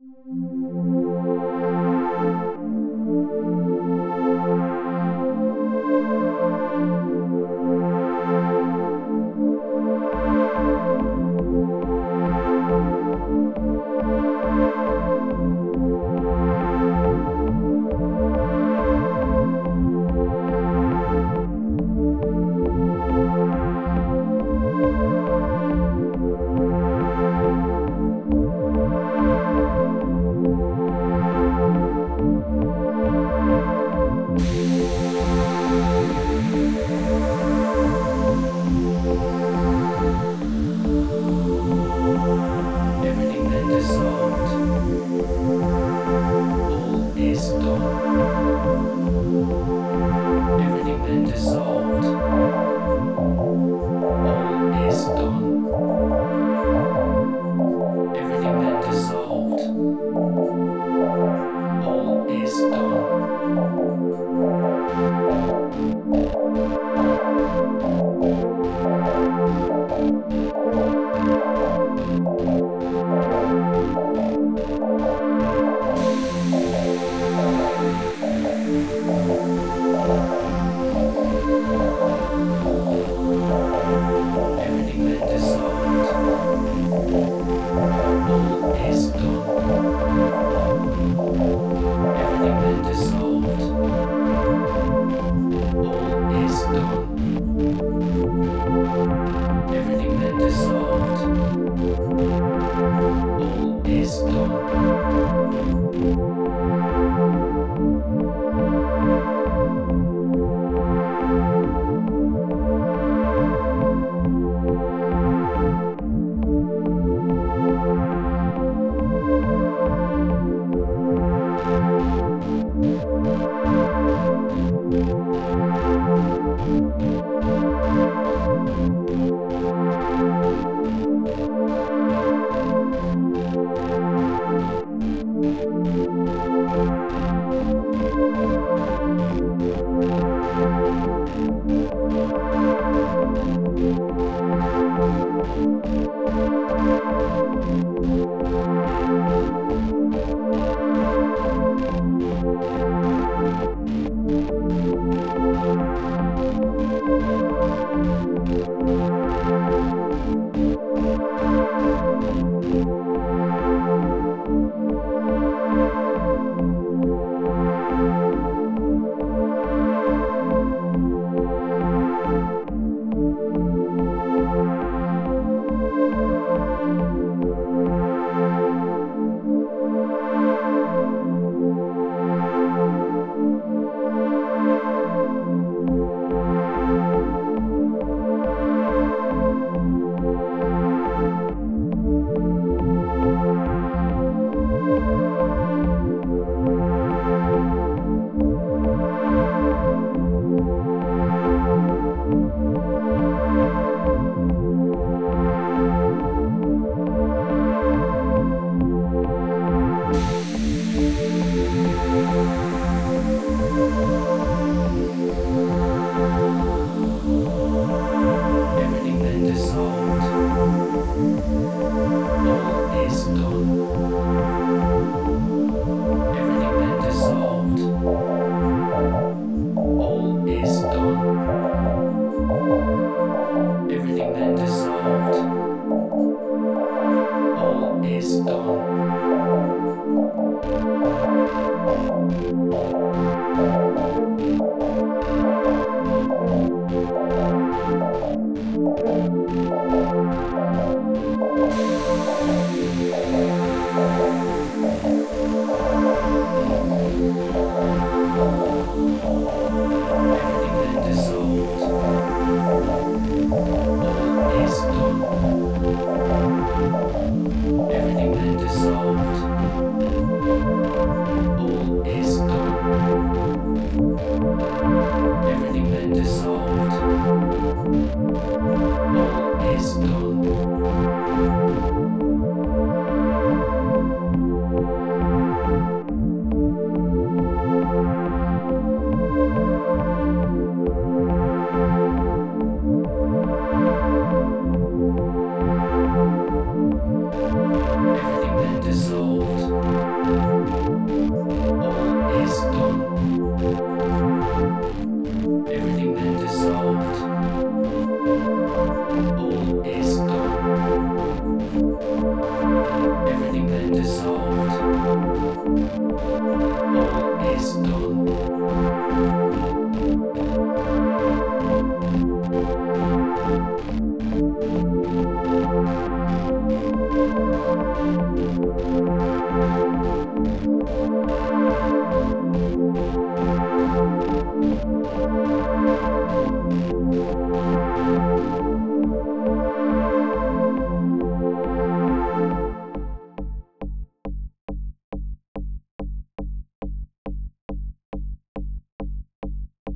Música Everything then dissolved. All is gone. dissolved. All is dark.